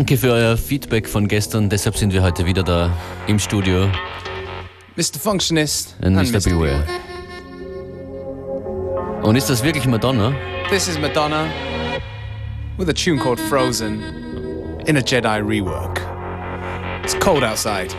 Danke für euer Feedback von gestern. Deshalb sind wir heute wieder da im Studio. Mr. Functionist and, Mr. Mr. Beware. Und ist das wirklich Madonna? This is Madonna with a tune called Frozen in a Jedi rework. It's cold outside.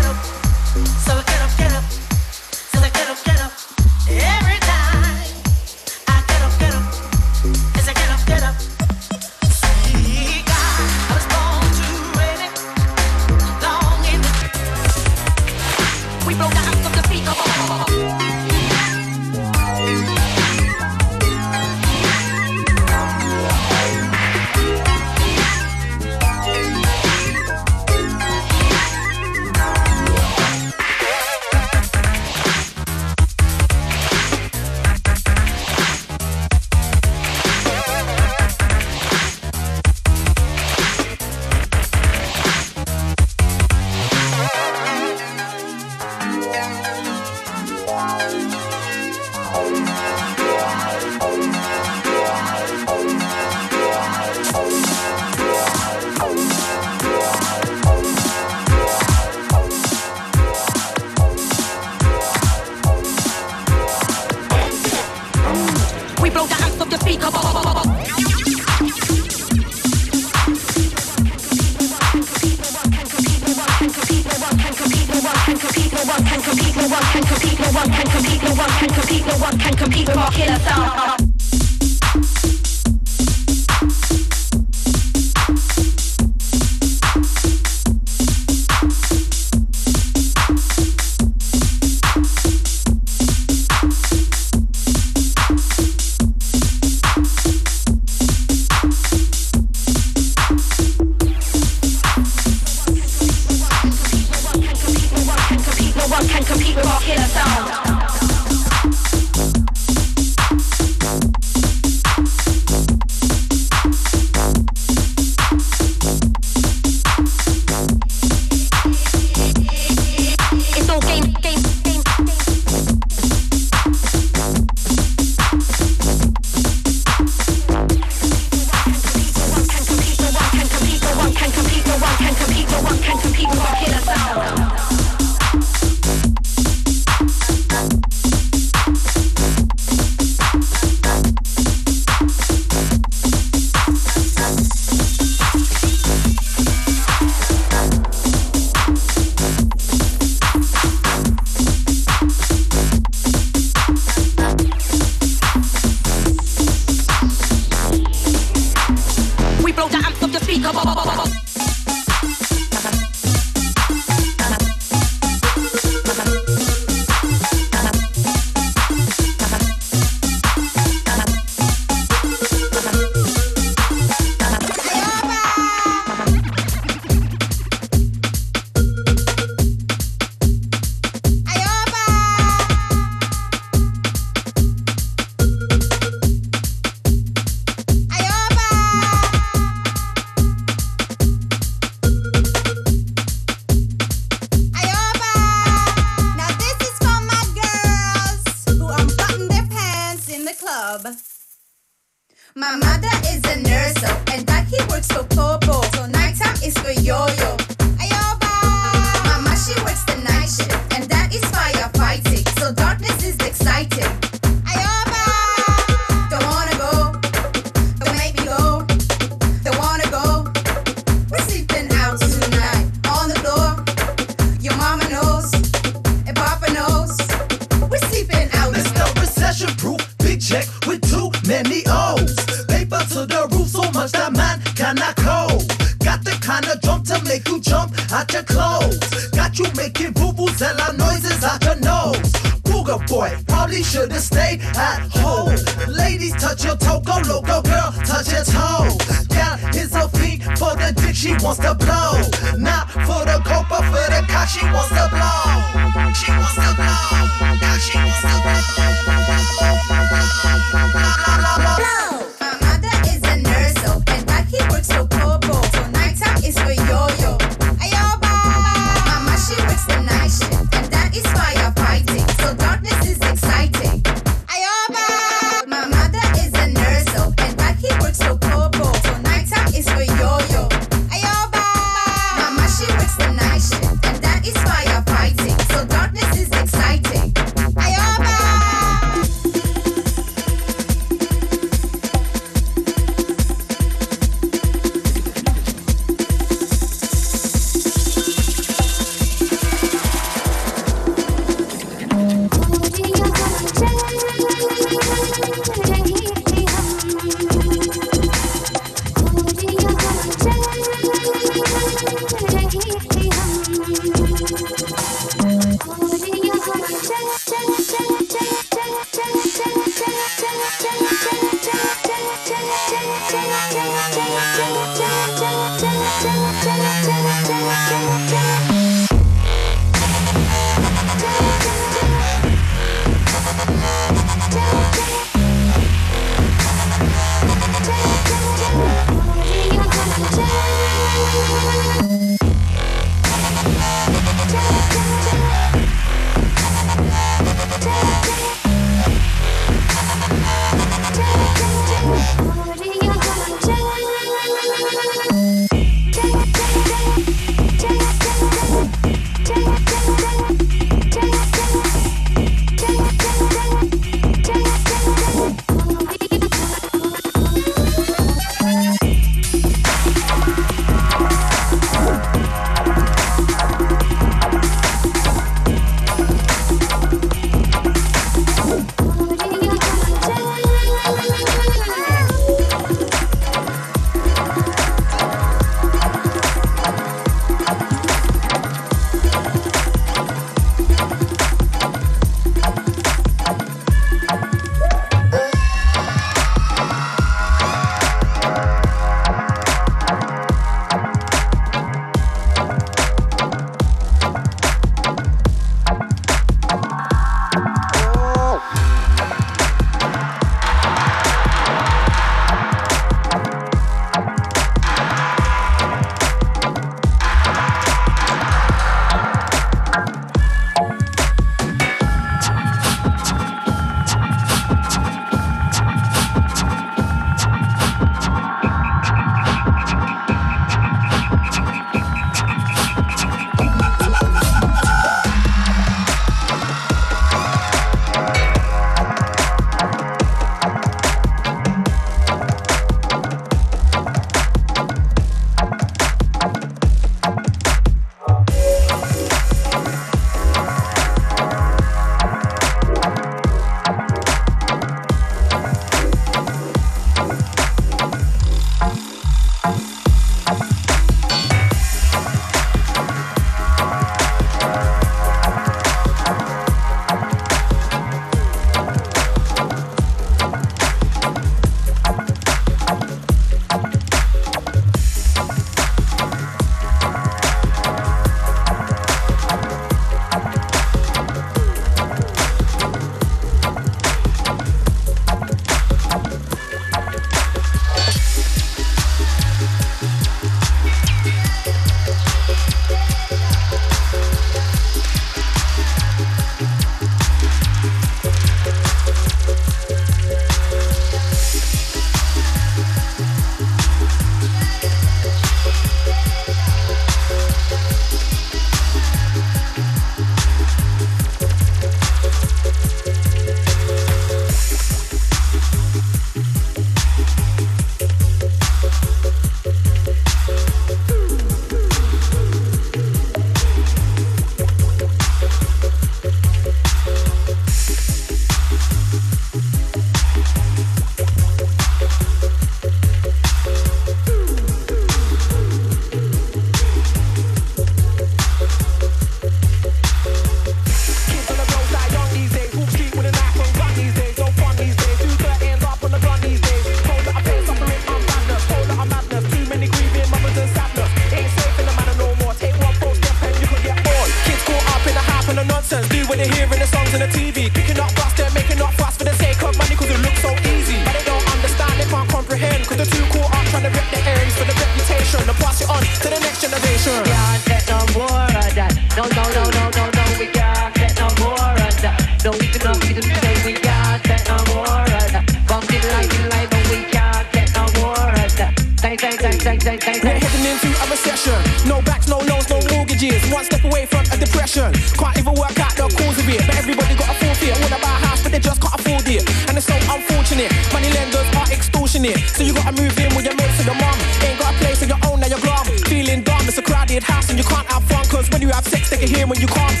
Depression. Can't even work out the cause of it. But everybody got a forfeit. Wanna buy house, but they just can't afford it. And it's so unfortunate. Money lenders are extortionate. So you gotta move in with your mates and your mom. Ain't got a place of your own, now you're glum. Feeling dumb, it's a crowded house and you can't have fun. Cause when you have sex, they can hear when you can't.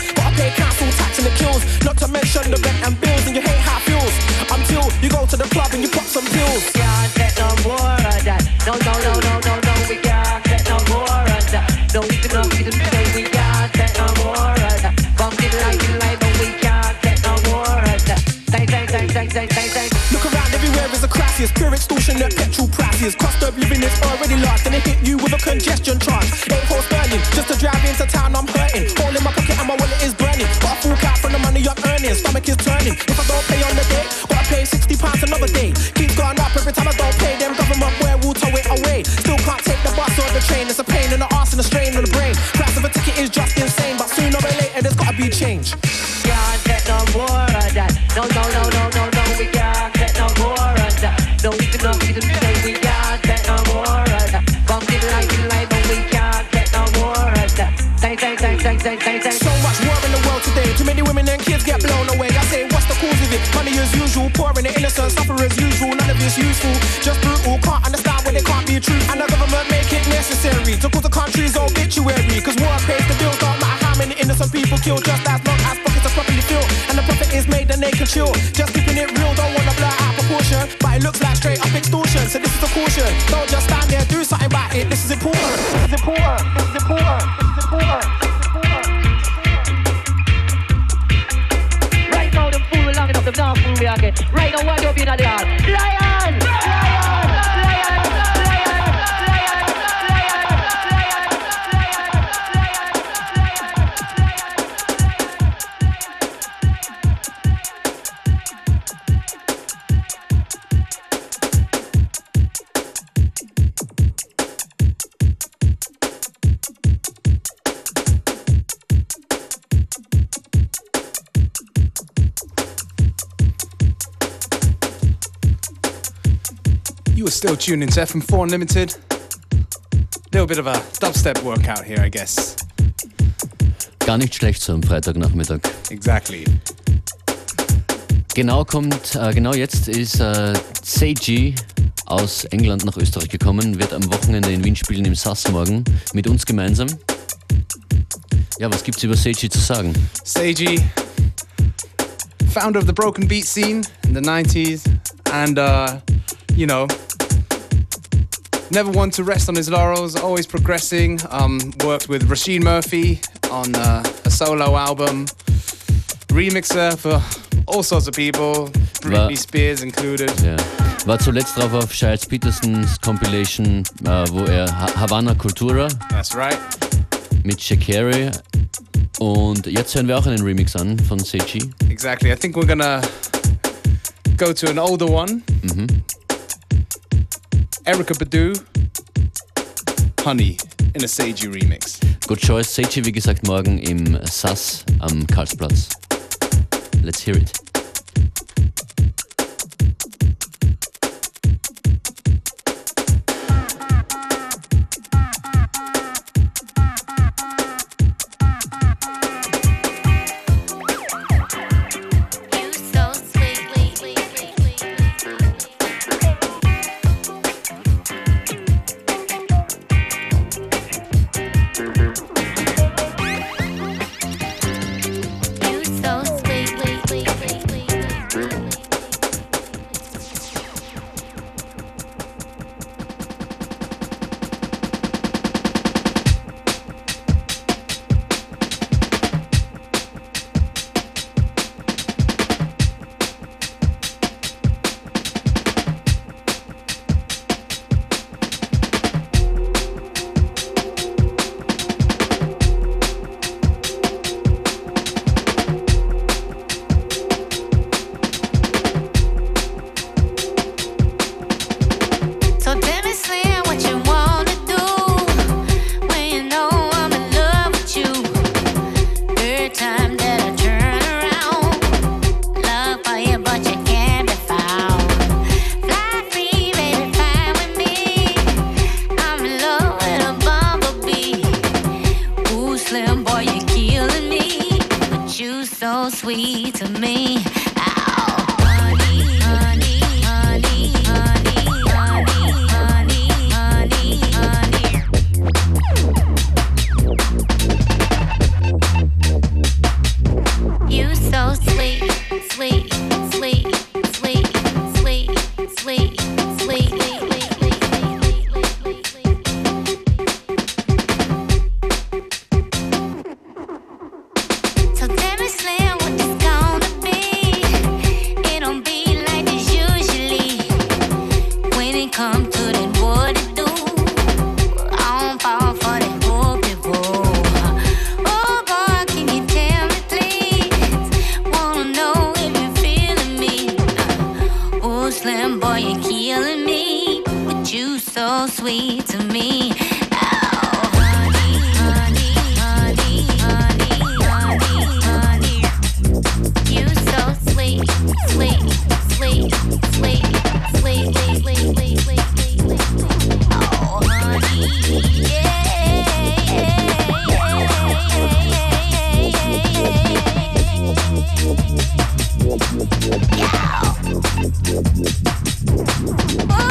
Get blown away. I say, what's the cause of it? Money as usual, poor and the innocent, suffer as usual. None of it's useful, just brutal. Can't understand when it can't be true. And the government make it necessary to cause the country's obituary. Cause war pays the bills, don't matter how many innocent people killed. Just as long as pockets are properly filled. And the profit is made, then they can chill. Just keeping it real, don't wanna blur out proportion. But it looks like straight up extortion. So this is a caution. Don't just stand there, do something about it. This is important. This is important. Right now, what you be in the? Lion! Still tuned into FM4 Unlimited. Little bit of a dubstep workout here, I guess. Gar nicht schlecht so am Freitagnachmittag. Exactly. Genau kommt, äh, genau jetzt ist äh, Seiji aus England nach Österreich gekommen, wird am Wochenende in Wien spielen im SAS morgen mit uns gemeinsam. Ja, was gibt's über Seiji zu sagen? Seiji, founder of the broken beat scene in the 90s, and uh, you know, never one to rest on his laurels, always progressing. Um, worked with Róisín Murphy on uh, a solo album, remixer for all sorts of people, Britney Spears included. Ja. War zuletzt drauf auf Gilles Petersons Compilation, äh, wo er Havana Cultura That's right. mit Shakari und jetzt hören wir auch einen Remix an von Seiji. Exactly. I think we're gonna go to an older one. Erykah Badu, Honey in a Seiji remix. Good choice. Seiji, wie gesagt, morgen im SASS am Karlsplatz. Let's hear it. Yeah. Oh.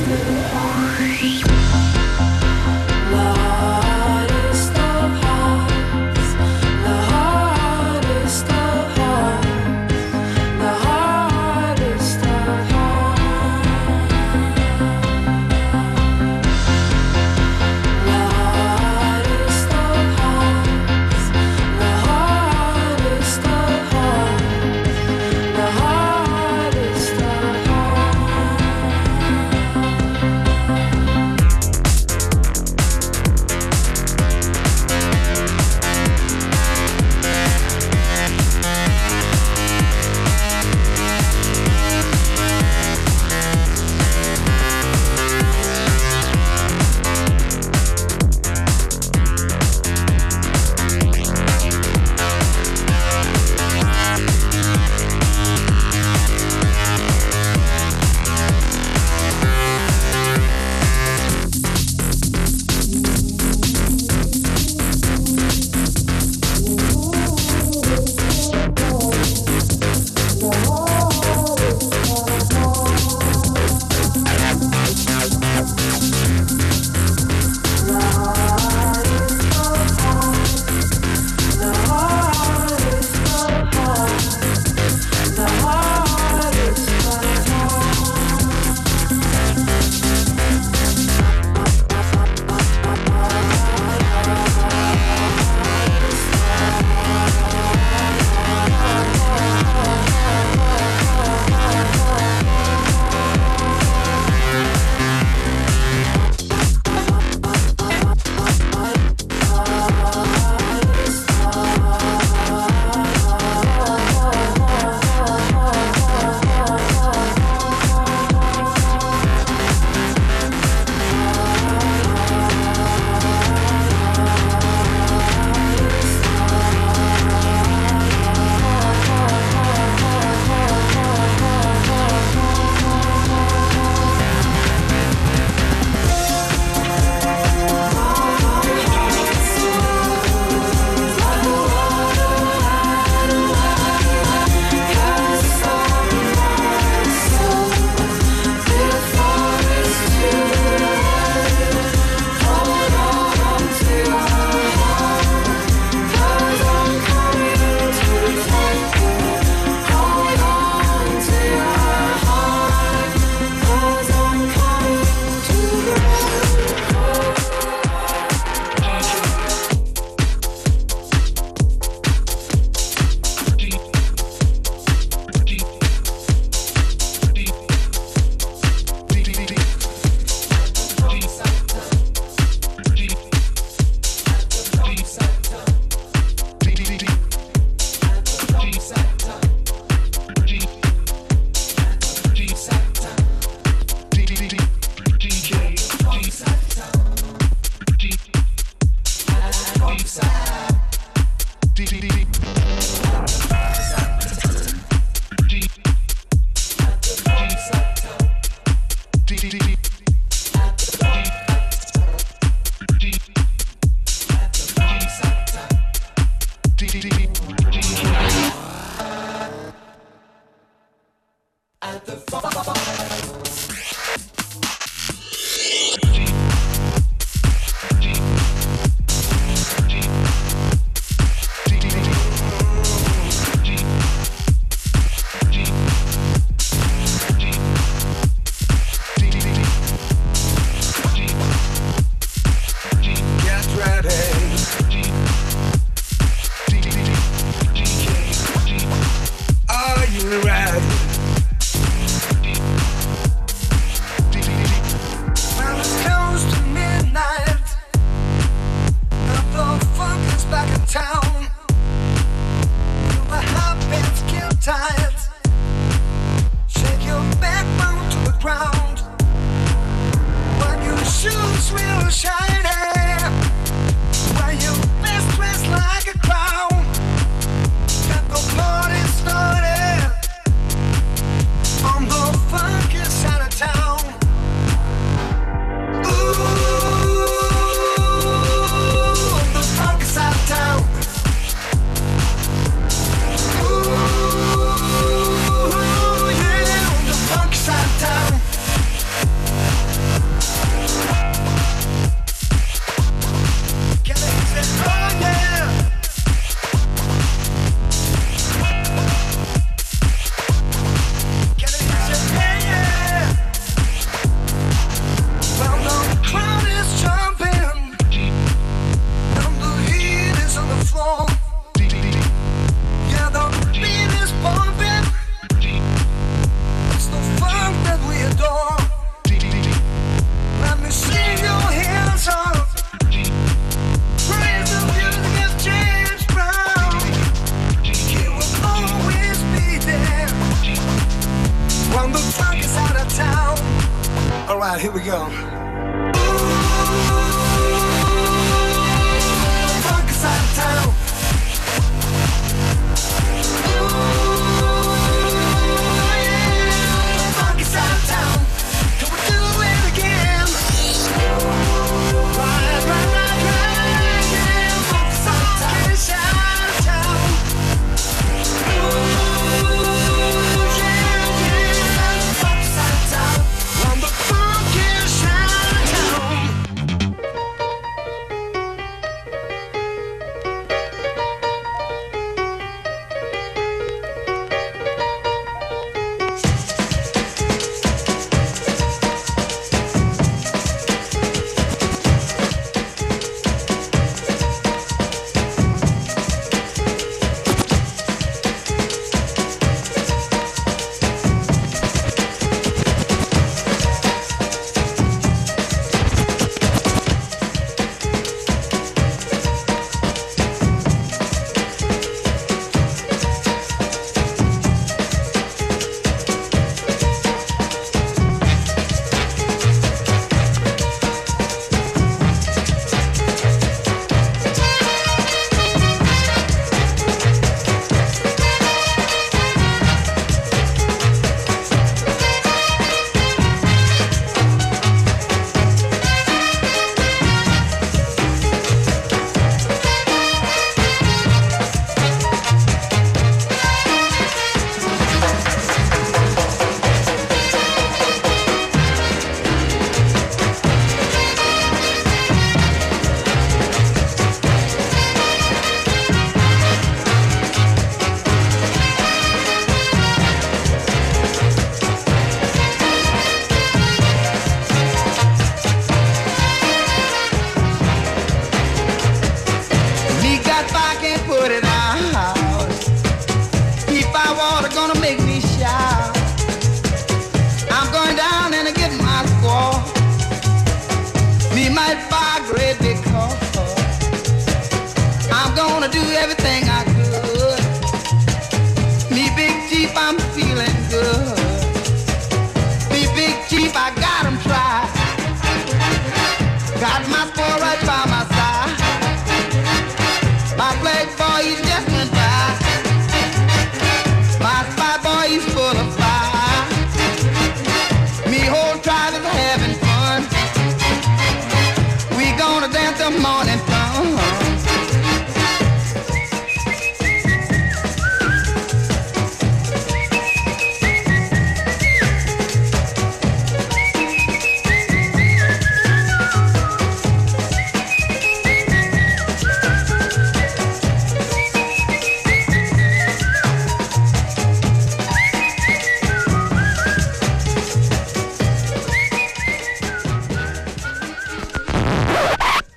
the